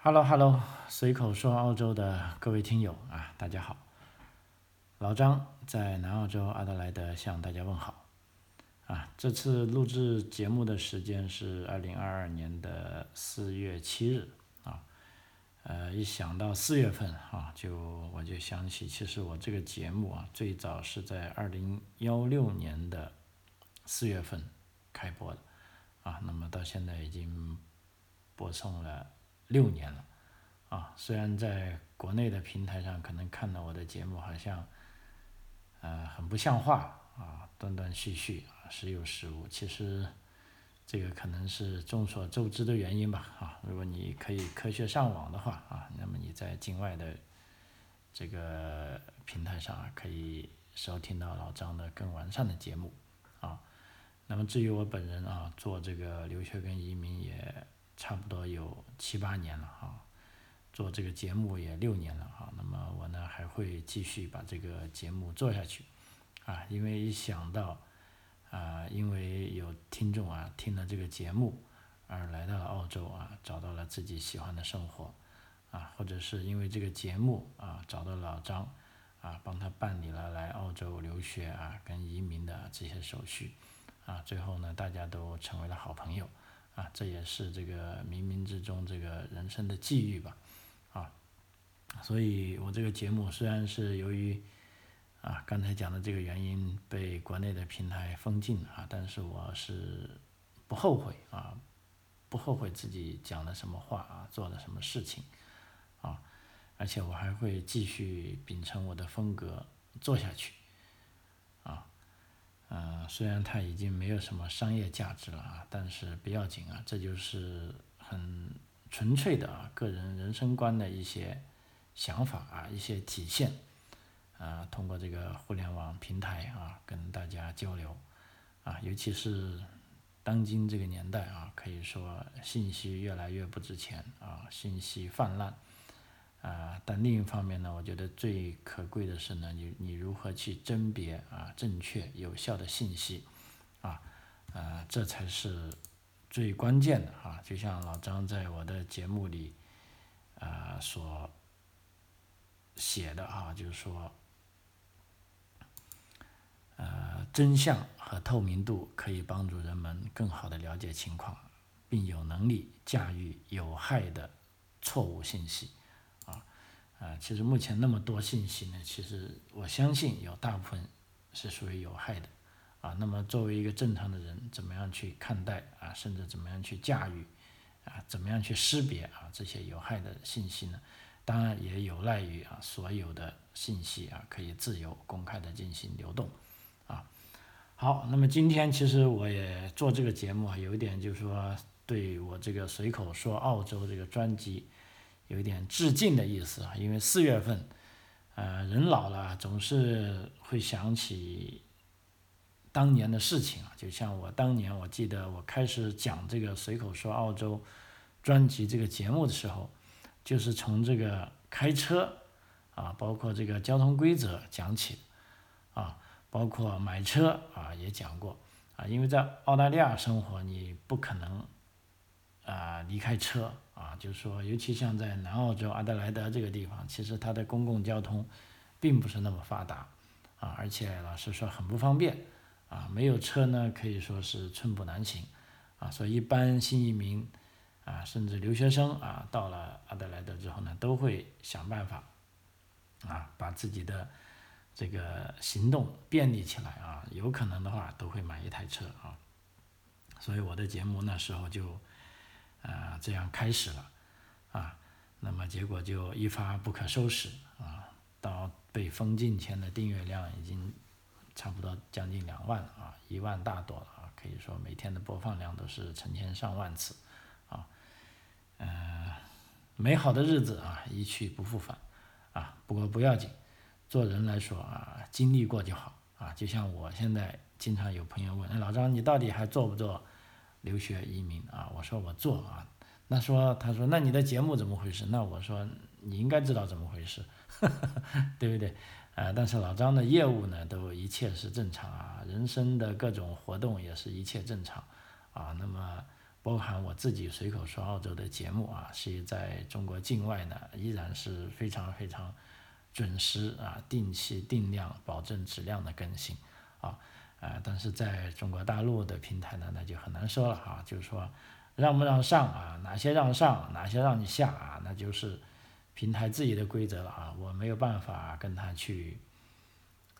Hello Hello，随口说澳洲的各位听友啊，大家好，老张在南澳洲阿德莱德向大家问好啊。这次录制节目的时间是二零二二年的四月七日啊，呃，一想到四月份啊，就我就想起，其实我这个节目啊，最早是在二零幺六年的四月份开播的啊，那么到现在已经播送了。六年了，啊，虽然在国内的平台上可能看到我的节目好像，呃，很不像话啊，断断续续啊，时有时无。其实这个可能是众所周知的原因吧，啊，如果你可以科学上网的话啊，那么你在境外的这个平台上啊，可以收听到老张的更完善的节目，啊，那么至于我本人啊，做这个留学跟移民也。差不多有七八年了哈，做这个节目也六年了哈，那么我呢还会继续把这个节目做下去，啊，因为一想到，啊，因为有听众啊听了这个节目而来到了澳洲啊，找到了自己喜欢的生活，啊，或者是因为这个节目啊找到老张，啊，帮他办理了来澳洲留学啊跟移民的这些手续，啊，最后呢大家都成为了好朋友。啊，这也是这个冥冥之中这个人生的际遇吧，啊，所以我这个节目虽然是由于啊刚才讲的这个原因被国内的平台封禁啊，但是我是不后悔啊，不后悔自己讲了什么话啊，做了什么事情啊，而且我还会继续秉承我的风格做下去。嗯，虽然它已经没有什么商业价值了啊，但是不要紧啊，这就是很纯粹的啊个人人生观的一些想法啊，一些体现啊，通过这个互联网平台啊跟大家交流啊，尤其是当今这个年代啊，可以说信息越来越不值钱啊，信息泛滥。啊，但另一方面呢，我觉得最可贵的是呢，你你如何去甄别啊正确有效的信息，啊，呃，这才是最关键的啊。就像老张在我的节目里啊所写的啊，就是说，呃，真相和透明度可以帮助人们更好的了解情况，并有能力驾驭有害的错误信息。啊，其实目前那么多信息呢，其实我相信有大部分是属于有害的，啊，那么作为一个正常的人，怎么样去看待啊，甚至怎么样去驾驭，啊，怎么样去识别啊这些有害的信息呢？当然也有赖于啊所有的信息啊可以自由公开的进行流动，啊，好，那么今天其实我也做这个节目啊，有一点就是说对我这个随口说澳洲这个专辑。有一点致敬的意思啊，因为四月份，呃，人老了总是会想起当年的事情啊。就像我当年，我记得我开始讲这个随口说澳洲专辑这个节目的时候，就是从这个开车啊，包括这个交通规则讲起，啊，包括买车啊也讲过啊，因为在澳大利亚生活，你不可能啊离开车。啊，就是说，尤其像在南澳洲阿德莱德这个地方，其实它的公共交通并不是那么发达，啊，而且老实说很不方便，啊，没有车呢可以说是寸步难行，啊，所以一般新移民，啊，甚至留学生啊，到了阿德莱德之后呢，都会想办法，啊，把自己的这个行动便利起来啊，有可能的话都会买一台车啊，所以我的节目那时候就。啊，这样开始了，啊，那么结果就一发不可收拾啊！到被封禁前的订阅量已经差不多将近两万了啊，一万大多了啊，可以说每天的播放量都是成千上万次，啊，嗯，美好的日子啊一去不复返，啊，不过不要紧，做人来说啊，经历过就好啊，就像我现在经常有朋友问，老张你到底还做不做？留学移民啊，我说我做啊，那说他说那你的节目怎么回事？那我说你应该知道怎么回事，对不对？啊，但是老张的业务呢，都一切是正常啊，人生的各种活动也是一切正常啊。那么包含我自己随口说澳洲的节目啊，是在中国境外呢依然是非常非常准时啊，定期定量保证质量的更新啊，啊，但是在中国大陆的平台呢，那就很难说了哈，就是说让不让上啊，哪些让上，哪些让你下啊，那就是平台自己的规则了啊，我没有办法跟他去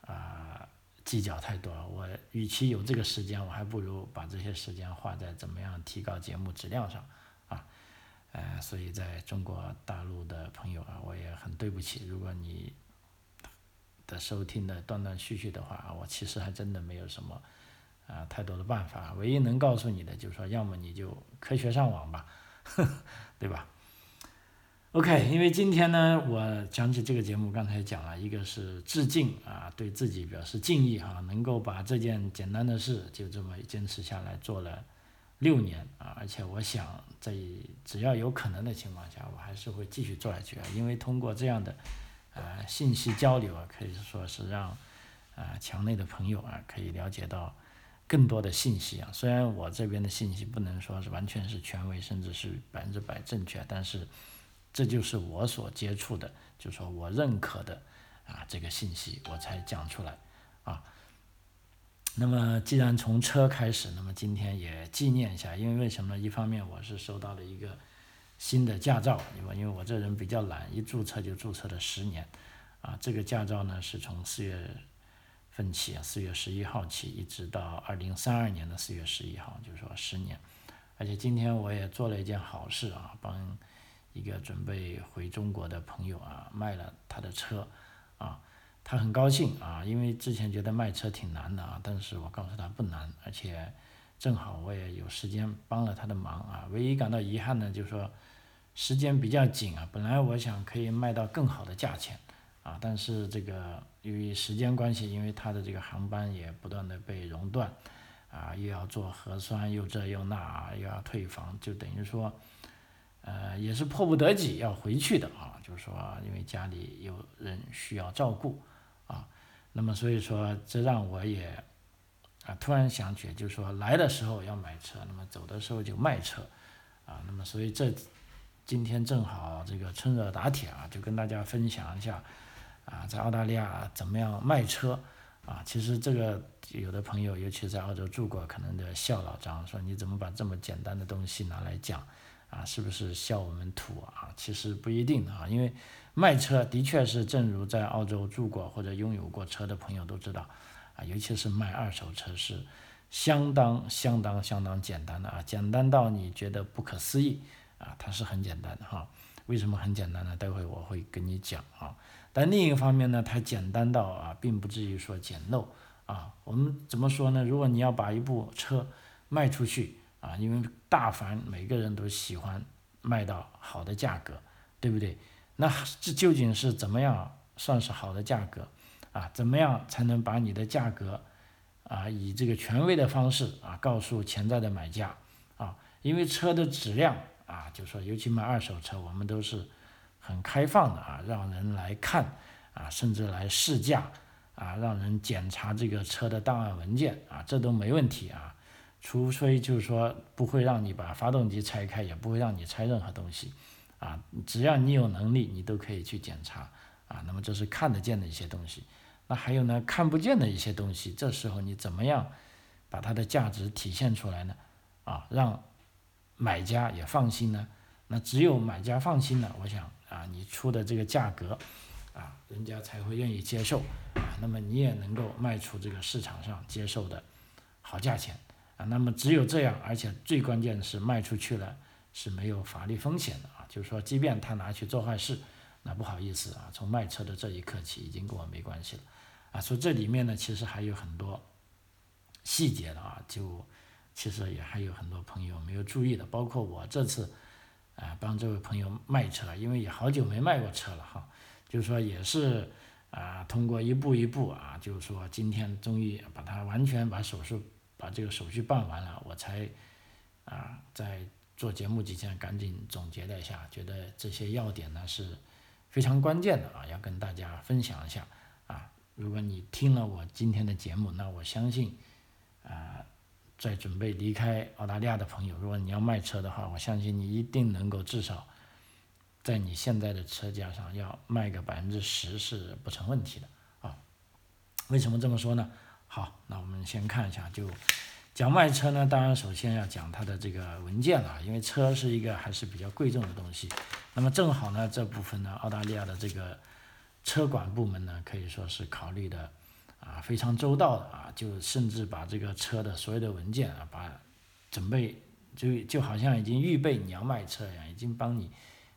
啊。计较太多，我与其有这个时间，我还不如把这些时间花在怎么样提高节目质量上，啊，呃，所以在中国大陆的朋友啊，我也很对不起，如果你的收听的断断续续的话，我其实还真的没有什么啊太多的办法，唯一能告诉你的就是说，要么你就科学上网吧，对吧？OK，因为今天呢，我讲起这个节目，刚才讲了一个是致敬啊，对自己表示敬意哈，能够把这件简单的事就这么坚持下来做了六年啊，而且我想在只要有可能的情况下，我还是会继续做下去啊，因为通过这样的呃信息交流啊，可以说是让啊墙内的朋友啊可以了解到更多的信息啊，虽然我这边的信息不能说是完全是权威，甚至是百分之百正确，但是。这就是我所接触的，就说我认可的啊这个信息，我才讲出来啊。那么既然从车开始，那么今天也纪念一下，因为为什么？一方面我是收到了一个新的驾照，因为因为我这人比较懒，一注册就注册了十年啊。这个驾照呢是从四月份起，四月十一号起，一直到二零三二年的四月十一号，就是说十年。而且今天我也做了一件好事啊，帮。一个准备回中国的朋友啊，卖了他的车，啊，他很高兴啊，因为之前觉得卖车挺难的啊，但是我告诉他不难，而且正好我也有时间帮了他的忙啊，唯一感到遗憾的就是说时间比较紧啊，本来我想可以卖到更好的价钱啊，但是这个由于时间关系，因为他的这个航班也不断的被熔断，啊，又要做核酸，又这又那，又要退房，就等于说。呃，也是迫不得已要回去的啊，就是说，因为家里有人需要照顾啊，那么所以说，这让我也啊突然想起，就是说来的时候要买车，那么走的时候就卖车啊，那么所以这今天正好这个趁热打铁啊，就跟大家分享一下啊，在澳大利亚怎么样卖车啊，其实这个有的朋友，尤其在澳洲住过，可能的笑老张，说你怎么把这么简单的东西拿来讲？啊，是不是笑我们土啊？其实不一定啊，因为卖车的确是，正如在澳洲住过或者拥有过车的朋友都知道，啊，尤其是卖二手车是相当相当相当简单的啊，简单到你觉得不可思议啊，它是很简单的哈。为什么很简单呢？待会我会跟你讲啊。但另一方面呢，它简单到啊，并不至于说简陋啊。我们怎么说呢？如果你要把一部车卖出去，啊，因为大凡每个人都喜欢卖到好的价格，对不对？那这究竟是怎么样算是好的价格？啊，怎么样才能把你的价格啊以这个权威的方式啊告诉潜在的买家？啊，因为车的质量啊，就说尤其买二手车，我们都是很开放的啊，让人来看啊，甚至来试驾啊，让人检查这个车的档案文件啊，这都没问题啊。除非就是说不会让你把发动机拆开，也不会让你拆任何东西，啊，只要你有能力，你都可以去检查，啊，那么这是看得见的一些东西。那还有呢，看不见的一些东西，这时候你怎么样把它的价值体现出来呢？啊，让买家也放心呢？那只有买家放心了，我想啊，你出的这个价格，啊，人家才会愿意接受，啊，那么你也能够卖出这个市场上接受的好价钱。啊，那么只有这样，而且最关键的是卖出去了是没有法律风险的啊，就是说，即便他拿去做坏事，那不好意思啊，从卖车的这一刻起已经跟我没关系了，啊，所以这里面呢其实还有很多细节的啊，就其实也还有很多朋友没有注意的，包括我这次啊帮这位朋友卖车，因为也好久没卖过车了哈，就是说也是啊通过一步一步啊，就是说今天终于把它完全把手术。把这个手续办完了，我才啊在做节目之前赶紧总结了一下，觉得这些要点呢是非常关键的啊，要跟大家分享一下啊。如果你听了我今天的节目，那我相信啊在准备离开澳大利亚的朋友，如果你要卖车的话，我相信你一定能够至少在你现在的车价上要卖个百分之十是不成问题的啊。为什么这么说呢？好，那我们先看一下，就讲卖车呢，当然首先要讲它的这个文件了，因为车是一个还是比较贵重的东西。那么正好呢，这部分呢，澳大利亚的这个车管部门呢，可以说是考虑的。啊，非常周到的啊，就甚至把这个车的所有的文件啊，把准备就就好像已经预备你要卖车一样，已经帮你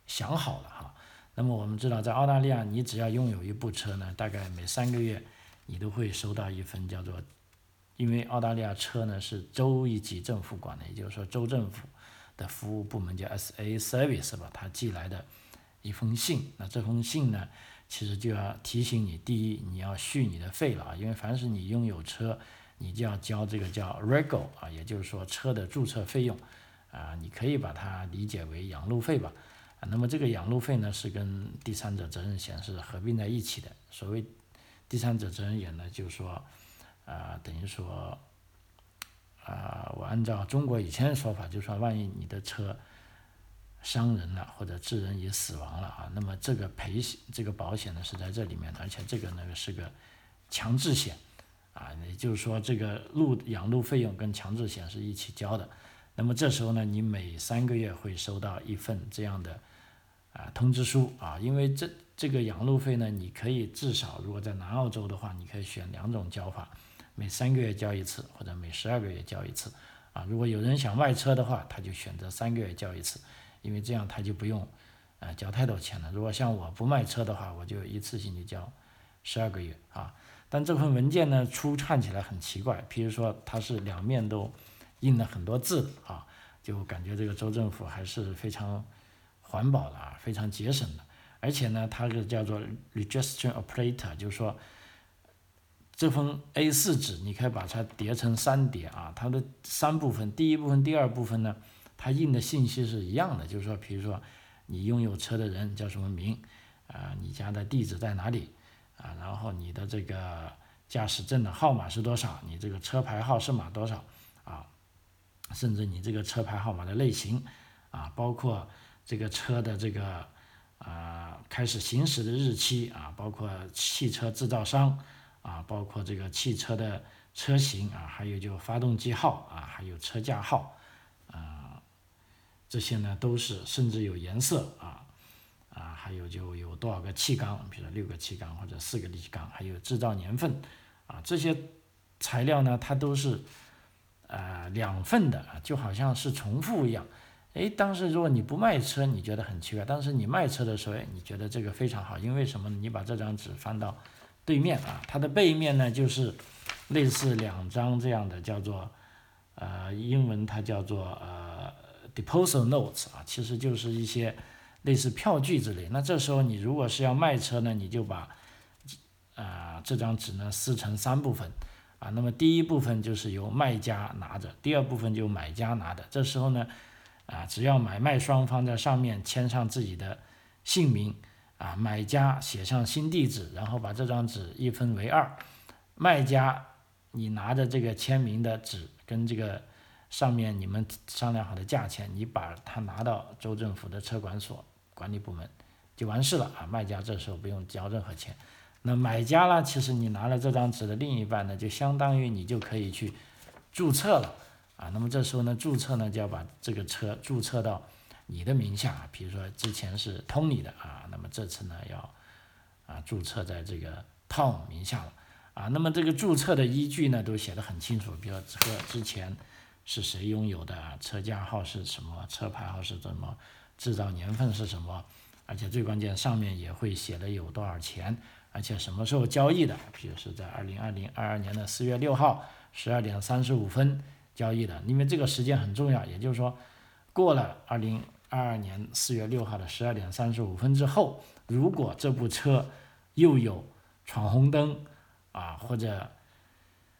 想好了哈。那么我们知道，在澳大利亚，你只要拥有一部车呢，大概每三个月你都会收到一份叫做，因为澳大利亚车呢是州一级政府管的，也就是说州政府的服务部门叫 SA Service 吧，他寄来的一封信。那这封信呢？其实就要提醒你，第一，你要续你的费了啊，因为凡是你拥有车，你就要交这个叫 Rego 啊，也就是说车的注册费用啊，你可以把它理解为养路费吧啊。那么这个养路费呢，是跟第三者责任险是合并在一起的。所谓第三者责任险呢，就是说啊，等于说啊，我按照中国以前的说法，就是说万一你的车。伤人了或者致人于死亡了啊，那么这个赔这个保险呢是在这里面的，而且这个那个是个强制险啊，也就是说这个路养路费用跟强制险是一起交的。那么这时候呢，你每三个月会收到一份这样的啊通知书啊，因为这这个养路费呢，你可以至少如果在南澳洲的话，你可以选两种交法，每三个月交一次或者每十二个月交一次啊。如果有人想卖车的话，他就选择三个月交一次。因为这样他就不用，呃，交太多钱了。如果像我不卖车的话，我就一次性就交十二个月啊。但这份文件呢，初看起来很奇怪，譬如说它是两面都印了很多字啊，就感觉这个州政府还是非常环保的啊，非常节省的。而且呢，它是叫做 registration operator，就是说这份 A4 纸你可以把它叠成三叠啊，它的三部分，第一部分、第二部分呢。它印的信息是一样的，就是说，比如说，你拥有车的人叫什么名，啊，你家的地址在哪里，啊，然后你的这个驾驶证的号码是多少，你这个车牌号是码多少，啊，甚至你这个车牌号码的类型，啊，包括这个车的这个啊开始行驶的日期，啊，包括汽车制造商，啊，包括这个汽车的车型，啊，还有就发动机号，啊，还有车架号。这些呢都是，甚至有颜色啊，啊，还有就有多少个气缸，比如说六个气缸或者四个气缸，还有制造年份，啊，这些材料呢它都是，呃，两份的，就好像是重复一样。哎，当时如果你不卖车，你觉得很奇怪，但是你卖车的时候，你觉得这个非常好，因为什么？你把这张纸翻到对面啊，它的背面呢就是类似两张这样的，叫做，呃，英文它叫做呃。Deposit notes 啊，其实就是一些类似票据之类。那这时候你如果是要卖车呢，你就把啊这张纸呢撕成三部分啊。那么第一部分就是由卖家拿着，第二部分就买家拿的。这时候呢啊，只要买卖双方在上面签上自己的姓名啊，买家写上新地址，然后把这张纸一分为二，卖家你拿着这个签名的纸跟这个。上面你们商量好的价钱，你把它拿到州政府的车管所管理部门就完事了啊。卖家这时候不用交任何钱。那买家呢？其实你拿了这张纸的另一半呢，就相当于你就可以去注册了啊。那么这时候呢，注册呢就要把这个车注册到你的名下，比如说之前是 Tony 的啊，那么这次呢要啊注册在这个 Tom 名下了啊。那么这个注册的依据呢都写的很清楚，比如说之前。是谁拥有的？车架号是什么？车牌号是什么？制造年份是什么？而且最关键，上面也会写的有多少钱，而且什么时候交易的？比如是在二零二零二二年的四月六号十二点三十五分交易的，因为这个时间很重要。也就是说，过了二零二二年四月六号的十二点三十五分之后，如果这部车又有闯红灯啊，或者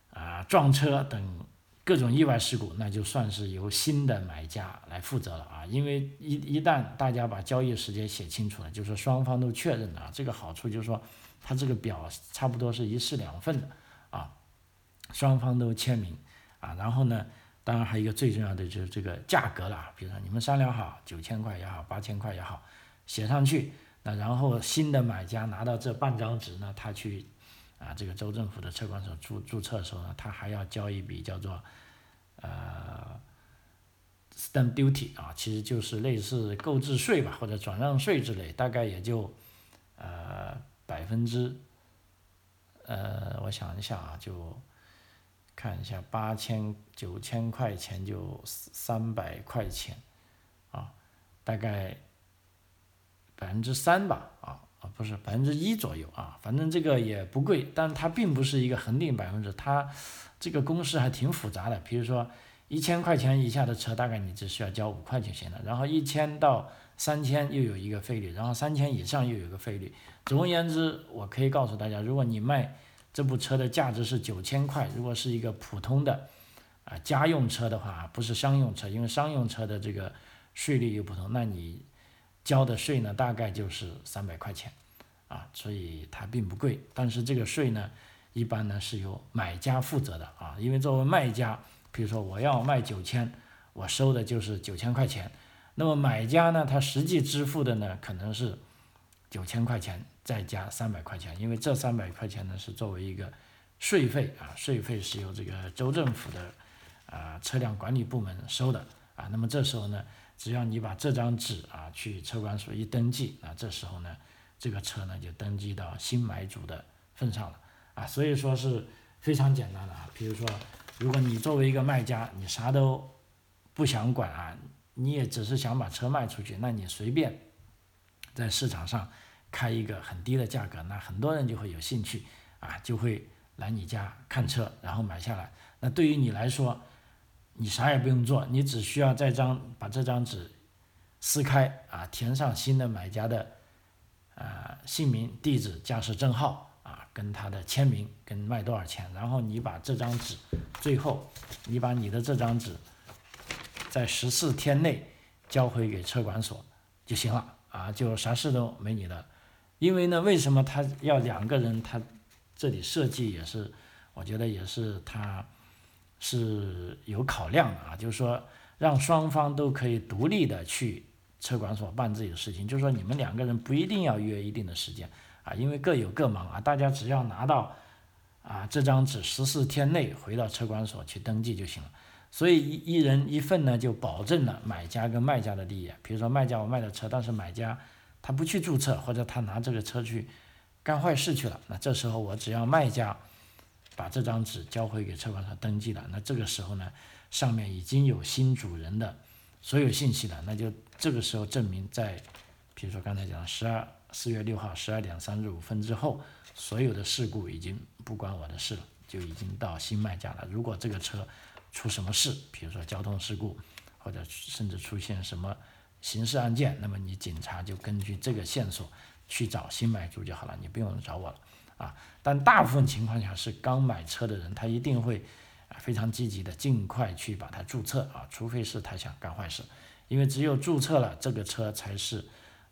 啊撞车等。各种意外事故，那就算是由新的买家来负责了啊！因为一一旦大家把交易时间写清楚了，就是双方都确认了，这个好处就是说，它这个表差不多是一式两份的啊，双方都签名啊，然后呢，当然还有一个最重要的就是这个价格了，比如说你们商量好九千块也好，八千块也好，写上去，那然后新的买家拿到这半张纸呢，他去啊这个州政府的车管所注注册的时候呢，他还要交一笔叫做呃 stamp duty 啊，其实就是类似购置税吧或者转让税之类，大概也就呃百分之呃我想一下啊就。看一下，八千九千块钱就三百块钱，啊，大概百分之三吧，啊啊不是百分之一左右啊，反正这个也不贵，但它并不是一个恒定百分之，它这个公式还挺复杂的。比如说一千块钱以下的车，大概你只需要交五块就行了，然后一千到三千又有一个费率，然后三千以上又有一个费率。总而言之，我可以告诉大家，如果你卖。这部车的价值是九千块，如果是一个普通的啊家用车的话，不是商用车，因为商用车的这个税率又不同，那你交的税呢大概就是三百块钱啊，所以它并不贵。但是这个税呢，一般呢是由买家负责的啊，因为作为卖家，比如说我要卖九千，我收的就是九千块钱，那么买家呢，他实际支付的呢可能是九千块钱。再加三百块钱，因为这三百块钱呢是作为一个税费啊，税费是由这个州政府的啊车辆管理部门收的啊。那么这时候呢，只要你把这张纸啊去车管所一登记，那这时候呢，这个车呢就登记到新买主的份上了啊。所以说是非常简单的啊。比如说，如果你作为一个卖家，你啥都不想管啊，你也只是想把车卖出去，那你随便在市场上。开一个很低的价格，那很多人就会有兴趣啊，就会来你家看车，然后买下来。那对于你来说，你啥也不用做，你只需要这张把这张纸撕开啊，填上新的买家的呃姓名、地址、驾驶证号啊，跟他的签名，跟卖多少钱，然后你把这张纸，最后你把你的这张纸在十四天内交回给车管所就行了啊，就啥事都没你的。因为呢，为什么他要两个人？他这里设计也是，我觉得也是他是有考量的啊，就是说让双方都可以独立的去车管所办自己的事情，就是说你们两个人不一定要约一定的时间啊，因为各有各忙啊，大家只要拿到啊这张纸，十四天内回到车管所去登记就行了。所以一一人一份呢，就保证了买家跟卖家的利益。比如说卖家我卖的车，但是买家。他不去注册，或者他拿这个车去干坏事去了，那这时候我只要卖家把这张纸交回给车管所登记了，那这个时候呢，上面已经有新主人的所有信息的，那就这个时候证明在，比如说刚才讲十二四月六号十二点三十五分之后，所有的事故已经不关我的事了，就已经到新卖家了。如果这个车出什么事，比如说交通事故，或者甚至出现什么。刑事案件，那么你警察就根据这个线索去找新买主就好了，你不用找我了啊。但大部分情况下是刚买车的人，他一定会非常积极的尽快去把它注册啊，除非是他想干坏事，因为只有注册了这个车才是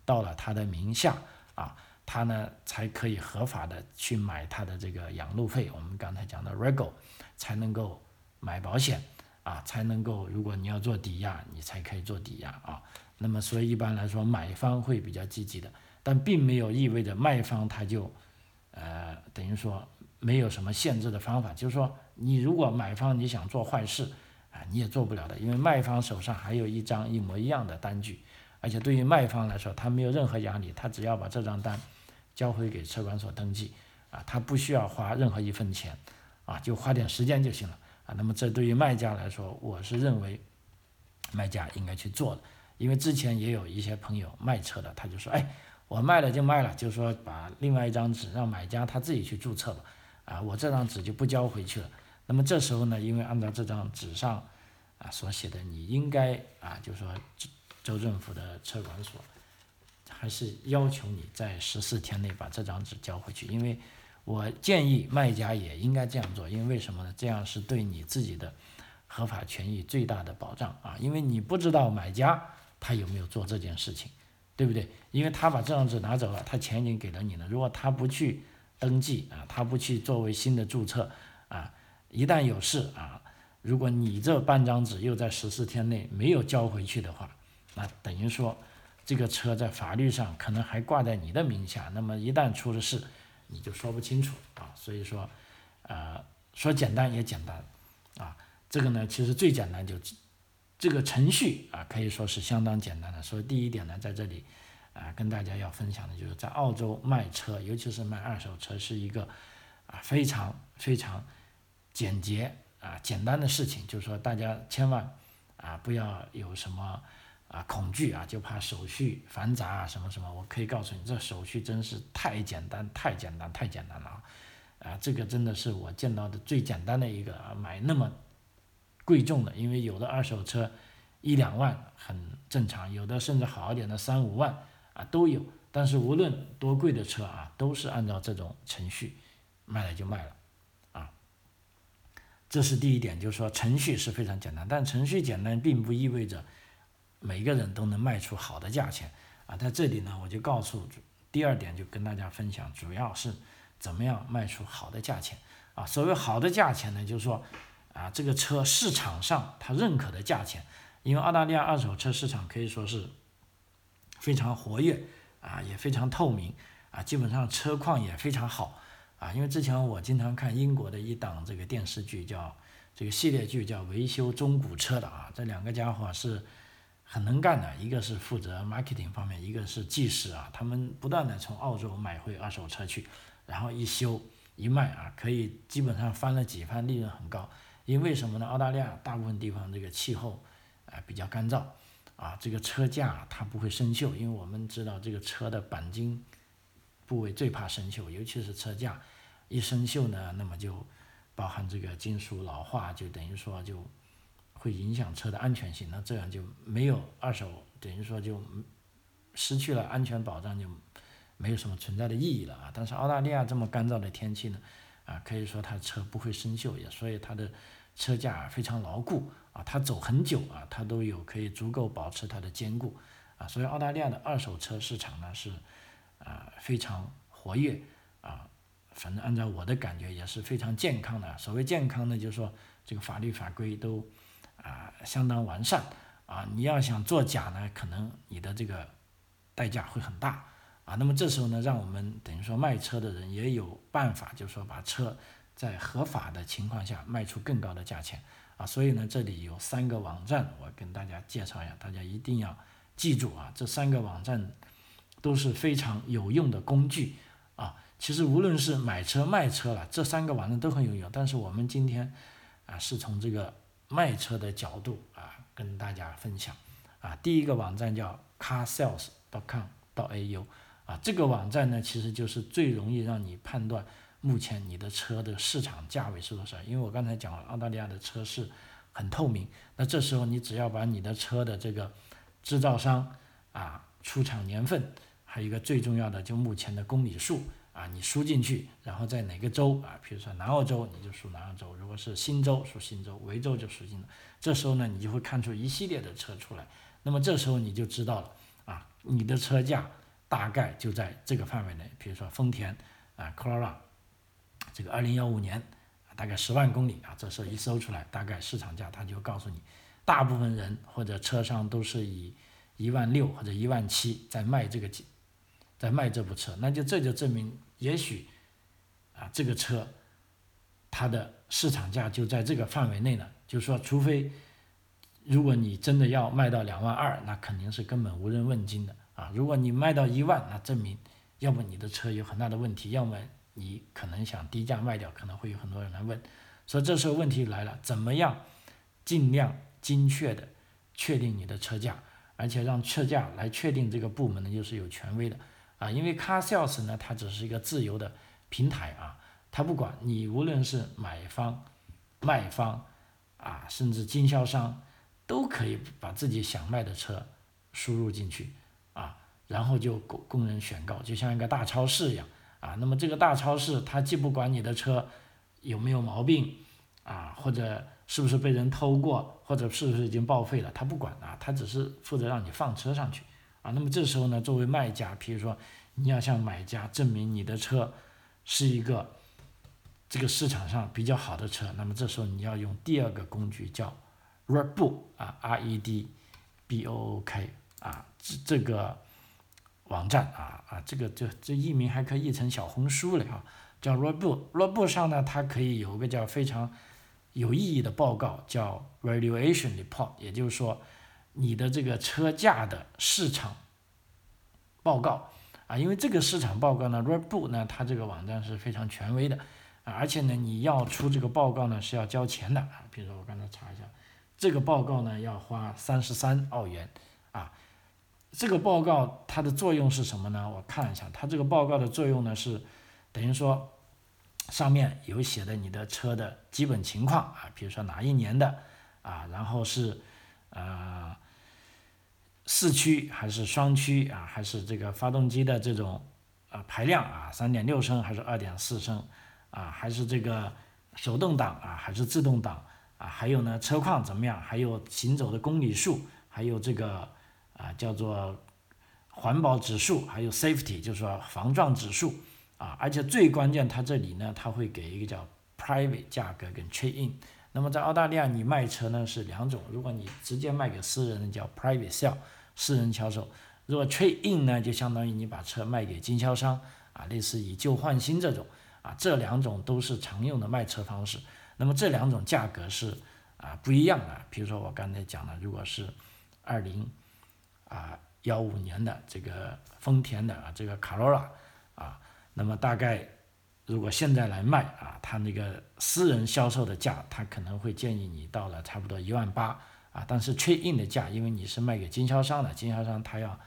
到了他的名下啊，他呢才可以合法的去买他的这个养路费，我们刚才讲的 rego 才能够买保险啊，才能够如果你要做抵押，你才可以做抵押啊。那么，所以一般来说，买方会比较积极的，但并没有意味着卖方他就，呃，等于说没有什么限制的方法。就是说，你如果买方你想做坏事，啊，你也做不了的，因为卖方手上还有一张一模一样的单据，而且对于卖方来说，他没有任何压力，他只要把这张单交回给车管所登记，啊，他不需要花任何一分钱，啊，就花点时间就行了，啊，那么这对于卖家来说，我是认为卖家应该去做的。因为之前也有一些朋友卖车的，他就说：“哎，我卖了就卖了，就说把另外一张纸让买家他自己去注册吧，啊，我这张纸就不交回去了。那么这时候呢，因为按照这张纸上啊所写的，你应该啊，就说州政府的车管所还是要求你在十四天内把这张纸交回去。因为我建议卖家也应该这样做，因为为什么呢？这样是对你自己的合法权益最大的保障啊，因为你不知道买家。他有没有做这件事情，对不对？因为他把这张纸拿走了，他钱已经给了你了。如果他不去登记啊，他不去作为新的注册啊，一旦有事啊，如果你这半张纸又在十四天内没有交回去的话，那等于说这个车在法律上可能还挂在你的名下，那么一旦出了事，你就说不清楚啊。所以说，呃，说简单也简单啊，这个呢其实最简单就这个程序啊可以说是相当简单的。所以第一点呢，在这里啊跟大家要分享的就是在澳洲卖车，尤其是卖二手车，是一个啊非常非常简洁。啊，简单的事情，就是说大家千万啊不要有什么啊恐惧啊，就怕手续繁杂啊什么什么。我可以告诉你，这手续真是太简单，太简单，太简单了啊！啊，这个真的是我见到的最简单的一个啊，买那么贵重的，因为有的二手车一两万很正常，有的甚至好一点的三五万啊都有。但是无论多贵的车啊，都是按照这种程序卖了就卖了。啊这是第一点，就是说程序是非常简单，但程序简单并不意味着每个人都能卖出好的价钱啊。在这里呢，我就告诉第二点，就跟大家分享，主要是怎么样卖出好的价钱啊。所谓好的价钱呢，就是说啊，这个车市场上它认可的价钱，因为澳大利亚二手车市场可以说是非常活跃啊，也非常透明啊，基本上车况也非常好。啊，因为之前我经常看英国的一档这个电视剧，叫这个系列剧叫《维修中古车》的啊，这两个家伙是很能干的，一个是负责 marketing 方面，一个是技师啊，他们不断的从澳洲买回二手车去，然后一修一卖啊，可以基本上翻了几番，利润很高。因为什么呢？澳大利亚大部分地方这个气候啊比较干燥啊，这个车架它不会生锈，因为我们知道这个车的钣金。部位最怕生锈，尤其是车架，一生锈呢，那么就包含这个金属老化，就等于说就会影响车的安全性，那这样就没有二手，等于说就失去了安全保障，就没有什么存在的意义了啊。但是澳大利亚这么干燥的天气呢，啊，可以说它车不会生锈，也所以它的车架非常牢固啊，它走很久啊，它都有可以足够保持它的坚固啊，所以澳大利亚的二手车市场呢是。啊，非常活跃啊，反正按照我的感觉也是非常健康的。所谓健康呢，就是说这个法律法规都啊相当完善啊。你要想做假呢，可能你的这个代价会很大啊。那么这时候呢，让我们等于说卖车的人也有办法，就是说把车在合法的情况下卖出更高的价钱啊。所以呢，这里有三个网站，我跟大家介绍一下，大家一定要记住啊，这三个网站。都是非常有用的工具啊！其实无论是买车卖车了，这三个网站都很有用。但是我们今天啊，是从这个卖车的角度啊，跟大家分享啊。第一个网站叫 carsales.com.au 啊，这个网站呢，其实就是最容易让你判断目前你的车的市场价位是多少。因为我刚才讲了，澳大利亚的车市很透明，那这时候你只要把你的车的这个制造商啊出厂年份。还有一个最重要的，就目前的公里数啊，你输进去，然后在哪个州啊？比如说南澳洲，你就输南澳洲；如果是新州，输新州；维州就输新州。这时候呢，你就会看出一系列的车出来。那么这时候你就知道了啊，你的车价大概就在这个范围内。比如说丰田啊 c o r o l a 这个二零幺五年大概十万公里啊，这时候一搜出来，大概市场价，他就告诉你，大部分人或者车商都是以一万六或者一万七在卖这个在卖这部车，那就这就证明，也许，啊，这个车，它的市场价就在这个范围内呢。就是说，除非，如果你真的要卖到两万二，那肯定是根本无人问津的啊。如果你卖到一万，那证明，要么你的车有很大的问题，要么你可能想低价卖掉，可能会有很多人来问。所以这时候问题来了，怎么样，尽量精确的确定你的车价，而且让车价来确定这个部门呢，又是有权威的。啊，因为 Car Sales 呢，它只是一个自由的平台啊，它不管你无论是买方、卖方啊，甚至经销商，都可以把自己想卖的车输入进去啊，然后就供供人选购，就像一个大超市一样啊。那么这个大超市，它既不管你的车有没有毛病啊，或者是不是被人偷过，或者是不是已经报废了，它不管啊，它只是负责让你放车上去。啊，那么这时候呢，作为卖家，比如说你要向买家证明你的车是一个这个市场上比较好的车，那么这时候你要用第二个工具叫 Redbook 啊，R E D B O O K 啊，这这个网站啊啊，这个这这译名还可以译成小红书了啊，叫 rebo rebo 上呢，它可以有个叫非常有意义的报告，叫 Valuation Report，也就是说你的这个车价的市场报告啊，因为这个市场报告呢，rebu 呢，它这个网站是非常权威的啊。而且呢，你要出这个报告呢是要交钱的啊。比如说我刚才查一下，这个报告呢要花三十三澳元。这个报告它的作用是什么呢？我看一下，它这个报告的作用呢是等于说上面有写的你的车的基本情况啊，比如说哪一年的啊，然后是呃四驱还是双驱啊，还是这个发动机的这种呃排量啊，三点六升还是二点四升。啊，还是这个手动挡啊，还是自动挡啊？还有呢，车况怎么样？还有行走的公里数，还有这个啊叫做环保指数，还有 safety，就是说防撞指数啊。而且最关键，它这里呢，它会给一个叫 private 价格跟 trade in。那么在澳大利亚，你卖车呢是两种，如果你直接卖给私人，叫 private sale，私人销售；如果 trade in 呢，就相当于你把车卖给经销商啊，类似以旧换新这种。啊，这两种都是常用的卖车方式。那么这两种价格是啊不一样的。比如说我刚才讲的，如果是二零啊幺五年的这个丰田的啊这个卡罗拉啊，那么大概如果现在来卖啊，它那个私人销售的价，他可能会建议你到了差不多一万八啊。但是确定的价，因为你是卖给经销商的，经销商他要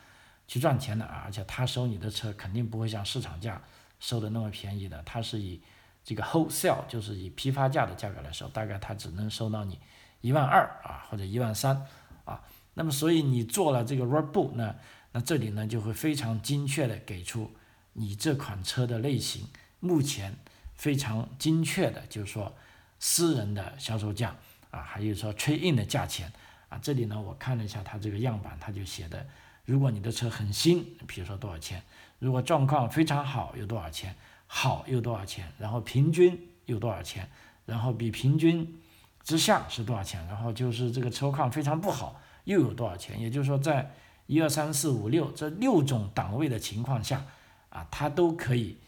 去赚钱的啊，而且他收你的车肯定不会像市场价。收的那么便宜的，它是以这个 wholesale，就是以批发价的价格来收，大概他只能收到你一万二啊，或者一万三啊。那么所以你做了这个 report 呢，那这里呢就会非常精确的给出你这款车的类型，目前非常精确的，就是说私人的销售价啊，还有说 train 的价钱啊。这里呢我看了一下它这个样板，它就写的，如果你的车很新，比如说多少钱。如果状况非常好，有多少钱？好又多少钱？然后平均有多少钱？然后比平均之下是多少钱？然后就是这个车况非常不好，又有多少钱？也就是说，在一二三四五六这六种档位的情况下，啊，它都可以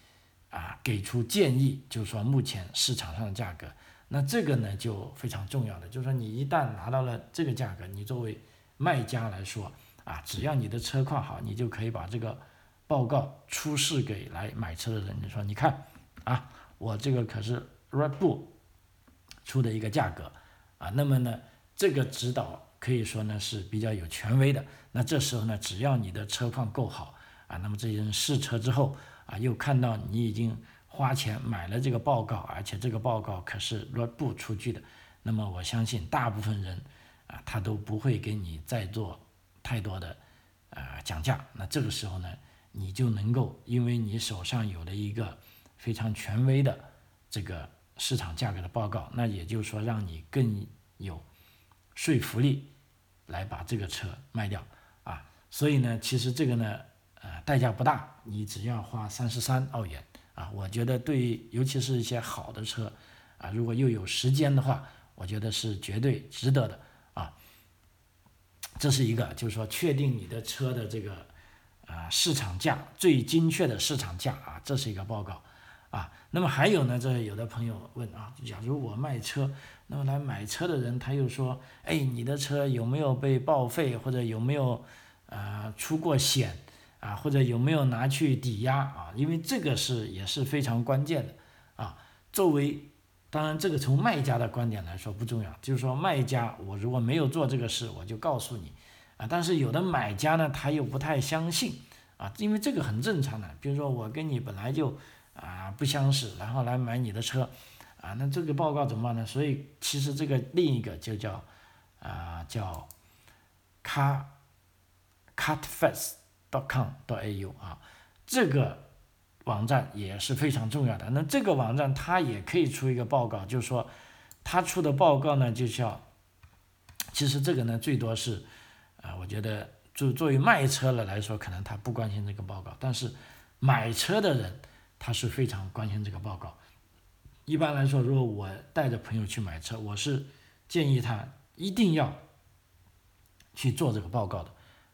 啊给出建议，就是说目前市场上的价格。那这个呢就非常重要的，就是说你一旦拿到了这个价格，你作为卖家来说，啊，只要你的车况好，你就可以把这个。报告出示给来买车的人，你说你看啊，我这个可是 Red Bull 出的一个价格啊，那么呢，这个指导可以说呢是比较有权威的。那这时候呢，只要你的车况够好啊，那么这些人试车之后啊，又看到你已经花钱买了这个报告，而且这个报告可是 Red Bull 出具的，那么我相信大部分人啊，他都不会给你再做太多的呃讲价。那这个时候呢？你就能够，因为你手上有了一个非常权威的这个市场价格的报告，那也就是说，让你更有说服力来把这个车卖掉啊。所以呢，其实这个呢，呃，代价不大，你只要花三十三澳元啊。我觉得对，尤其是一些好的车啊，如果又有时间的话，我觉得是绝对值得的啊。这是一个，就是说确定你的车的这个。啊，市场价最精确的市场价啊，这是一个报告啊。那么还有呢，这有的朋友问啊，假如我卖车，那么来买车的人他又说，哎，你的车有没有被报废，或者有没有呃出过险啊，或者有没有拿去抵押啊？因为这个是也是非常关键的啊。作为当然这个从卖家的观点来说不重要，就是说卖家我如果没有做这个事，我就告诉你。啊，但是有的买家呢，他又不太相信啊，因为这个很正常的。比如说我跟你本来就啊不相识，然后来买你的车，啊，那这个报告怎么办呢？所以其实这个另一个就叫啊叫 car cartfest.com.au 啊，这个网站也是非常重要的。那这个网站它也可以出一个报告，就是说它出的报告呢，就叫其实这个呢最多是。啊，我觉得作作为卖车的来说，可能他不关心这个报告，但是买车的人他是非常关心这个报告。一般来说，如果我带着朋友去买车，我是建议他一定要去做这个报告的，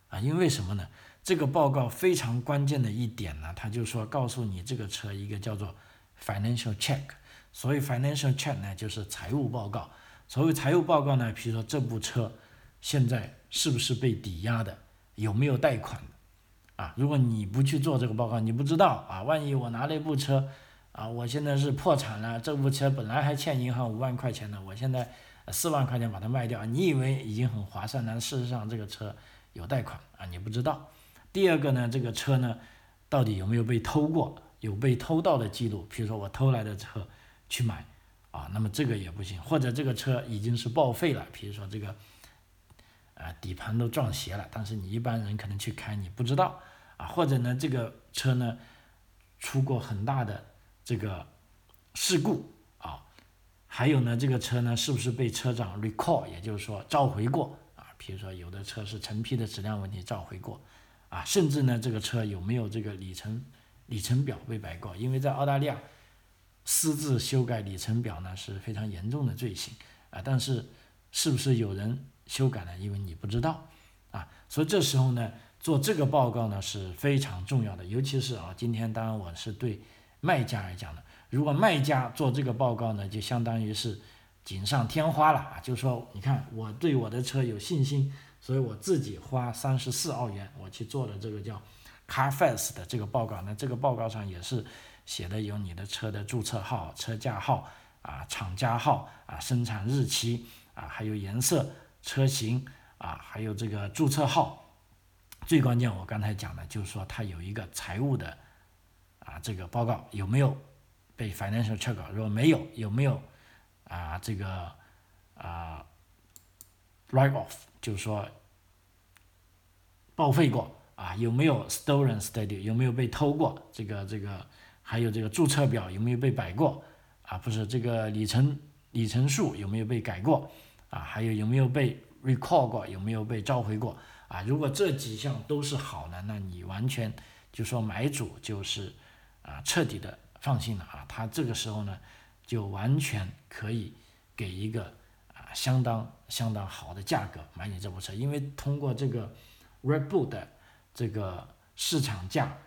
啊，因为什么呢？这个报告非常关键的一点呢，他就说告诉你这个车一个叫做 financial check，所以 financial check 呢就是财务报告。所谓财务报告呢，比如说这部车现在是不是被抵押的，有没有贷款，啊，如果你不去做这个报告，你不知道啊，万一我拿了一部车。啊，我现在是破产了，这部车本来还欠银行五万块钱呢，我现在四万块钱把它卖掉，你以为已经很划算但事实上这个车有贷款啊，你不知道。第二个呢，这个车呢，到底有没有被偷过，有被偷盗的记录？比如说我偷来的车去买，啊，那么这个也不行。或者这个车已经是报废了，比如说这个，啊，底盘都撞斜了，但是你一般人可能去开你不知道，啊，或者呢，这个车呢，出过很大的。这个事故啊，还有呢，这个车呢是不是被车长 recall，也就是说召回过啊？比如说有的车是成批的质量问题召回过啊，甚至呢这个车有没有这个里程里程表被改过？因为在澳大利亚私自修改里程表呢是非常严重的罪行啊。但是是不是有人修改呢？因为你不知道啊，所以这时候呢做这个报告呢是非常重要的，尤其是啊今天当然我是对。卖家来讲的，如果卖家做这个报告呢，就相当于是锦上添花了啊！就说，你看我对我的车有信心，所以我自己花三十四澳元，我去做了这个叫 Carfax 的这个报告。那这个报告上也是写的有你的车的注册号、车架号啊、厂家号啊、生产日期啊，还有颜色、车型啊，还有这个注册号。最关键，我刚才讲的就是说它有一个财务的。啊，这个报告有没有被 financial check？如果没有，有没有啊这个啊 write off？就是说报废过啊？有没有 stolen study？有没有被偷过？这个这个还有这个注册表有没有被改过？啊，不是这个里程里程数有没有被改过？啊，还有有没有被 recall 过？有没有被召回过？啊，如果这几项都是好的，那你完全就说买主就是。啊，彻底的放心了啊！他这个时候呢，就完全可以给一个啊相当相当好的价格买你这部车，因为通过这个 Red Bull 的这个市场价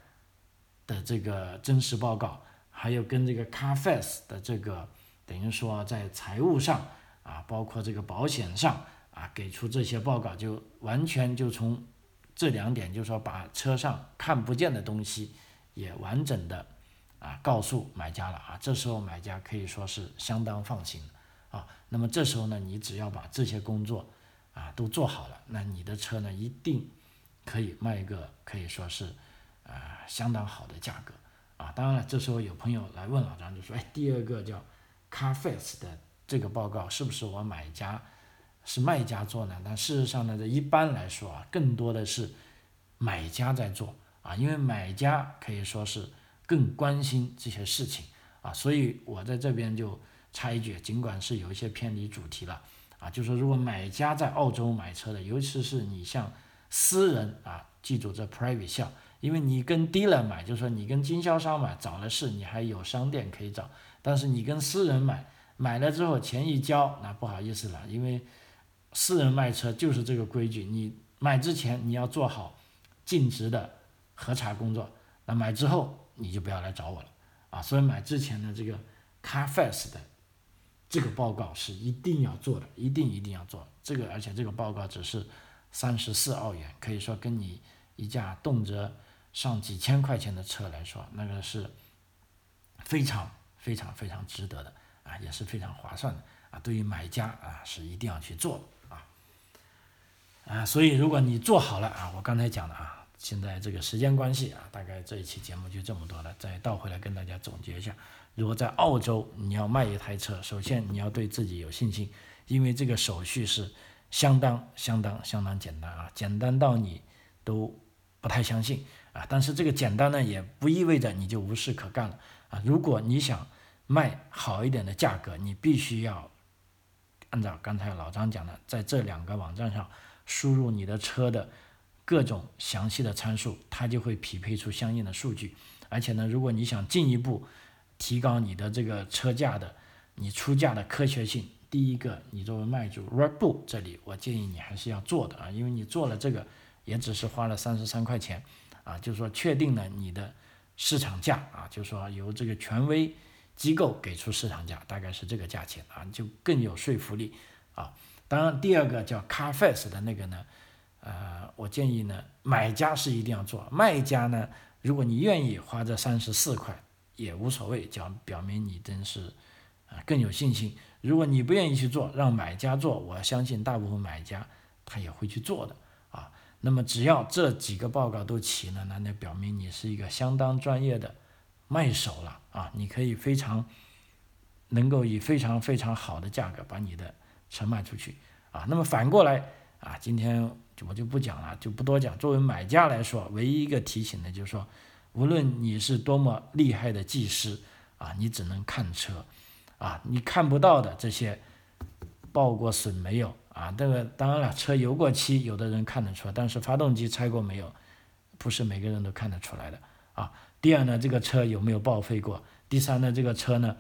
的这个真实报告，还有跟这个 Carfax 的这个等于说在财务上啊，包括这个保险上给出这些报告，就完全就从这两点，就说把车上看不见的东西。也完整的啊告诉买家了啊，这时候买家可以说是相当放心啊。那么这时候呢，你只要把这些工作啊都做好了，那你的车呢一定可以卖一个可以说是啊相当好的价格啊。当然了，这时候有朋友来问老张，就说：“哎，第二个叫 Carfax 的这个报告是不是我买家是卖家做呢？”但事实上呢，这一般来说啊，更多的是买家在做。啊，因为买家可以说是更关心这些事情啊，所以我在这边就插一句，尽管是有一些偏离主题了啊，就说如果买家在澳洲买车的，尤其是你像私人啊，记住这 private 项，因为你跟 dealer 买，就是说你跟经销商买，找了是你还有商店可以找，但是你跟私人买，买了之后钱一交，那不好意思了，因为私人卖车就是这个规矩，你买之前你要做好尽职的。核查工作，那买之后你就不要来找我了啊！所以买之前的这个 Carfax 的这个报告是一定要做的，一定一定要做这个，而且这个报告只是三十四澳元，可以说跟你一架动辄上几千块钱的车来说，那个是非常非常非常值得的啊，也是非常划算的啊！对于买家啊，是一定要去做啊！所以如果你做好了啊，我刚才讲的啊。现在这个时间关系啊，大概这一期节目就这么多了。再倒回来跟大家总结一下：如果在澳洲你要卖一台车，首先你要对自己有信心，因为这个手续是相当相当相当简单啊，简单到你都不太相信啊。但是这个简单呢，也不意味着你就无事可干了啊。如果你想卖好一点的价格，你必须要按照刚才老张讲的，在这两个网站上输入你的车的。各种详细的参数，它就会匹配出相应的数据。而且呢，如果你想进一步提高你的这个车价的你出价的科学性。第一个，你作为卖主 r e b o 这里我建议你还是要做的啊，因为你做了这个也只是花了三十三块钱啊，就是说确定了你的市场价啊，就是说由这个权威机构给出市场价，大概是这个价钱啊，就更有说服力啊。当然，第二个叫 CarFax 的那个呢，呃，我建议呢，买家是一定要做，卖家呢，如果你愿意花这三十四块也无所谓，讲表明你真是啊更有信心。如果你不愿意去做，让买家做，我相信大部分买家他也会去做的啊。那么只要这几个报告都齐了，那那表明你是一个相当专业的卖手了啊。你可以非常能够以非常非常好的价格把你的车卖出去啊。那么反过来啊，今天我就不讲了，就不多讲。作为买家来说，唯一一个提醒的就是说，无论你是多么厉害的技师啊，你只能看车。啊，你看不到的这些报过损没有啊？这个当然了，车油过漆，有的人看得出来，但是发动机拆过没有，不是每个人都看得出来的啊。第二呢，这个车有没有报废过？第三呢，这个车呢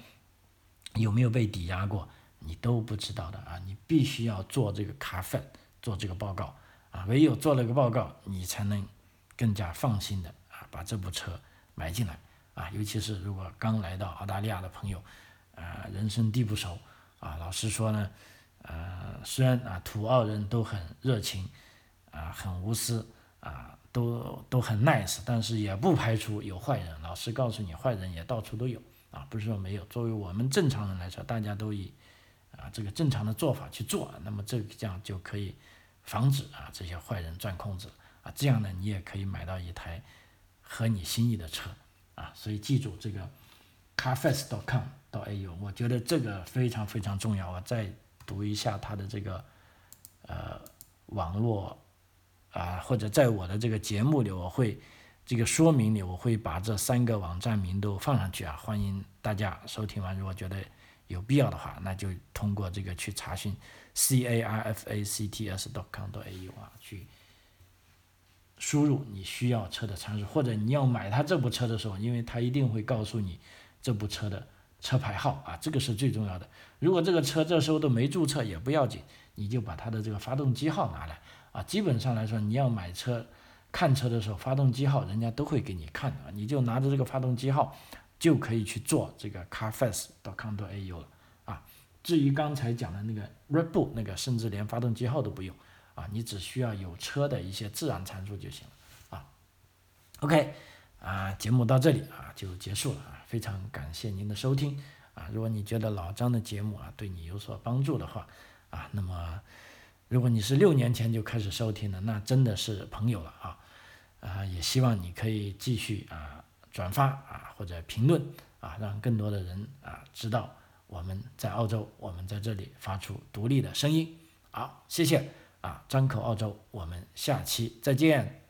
有没有被抵押过？你都不知道的啊。你必须要做这个卡粉，做这个报告啊。唯有做了个报告，你才能更加放心的啊把这部车买进来啊。尤其是如果刚来到澳大利亚的朋友。啊，人生地不熟，啊，老实说呢，呃，虽然啊，土澳人都很热情，啊，很无私，啊，都都很 nice，但是也不排除有坏人。老实告诉你，坏人也到处都有，啊，不是说没有。作为我们正常人来说，大家都以啊这个正常的做法去做，那么这个这样就可以防止啊这些坏人钻空子，啊，这样呢，你也可以买到一台合你心意的车，啊，所以记住这个 carfest.com。到 A U，我觉得这个非常非常重要。我再读一下它的这个呃网络啊，或者在我的这个节目里，我会这个说明里，我会把这三个网站名都放上去啊。欢迎大家收听完，如果觉得有必要的话，那就通过这个去查询 C A R F A C T S dot com dot A U 啊，去输入你需要车的参数，或者你要买它这部车的时候，因为它一定会告诉你这部车的。车牌号啊，这个是最重要的。如果这个车这时候都没注册也不要紧，你就把它的这个发动机号拿来啊。基本上来说，你要买车看车的时候，发动机号人家都会给你看的，你就拿着这个发动机号就可以去做这个 carfax.com.au 了啊。至于刚才讲的那个 Red Bull 那个，甚至连发动机号都不用啊，你只需要有车的一些自然参数就行了啊。OK 啊，节目到这里啊就结束了啊。非常感谢您的收听啊！如果你觉得老张的节目啊对你有所帮助的话啊，那么如果你是六年前就开始收听的，那真的是朋友了啊！啊，也希望你可以继续啊转发啊或者评论啊，让更多的人啊知道我们在澳洲，我们在这里发出独立的声音。好，谢谢啊！张口澳洲，我们下期再见。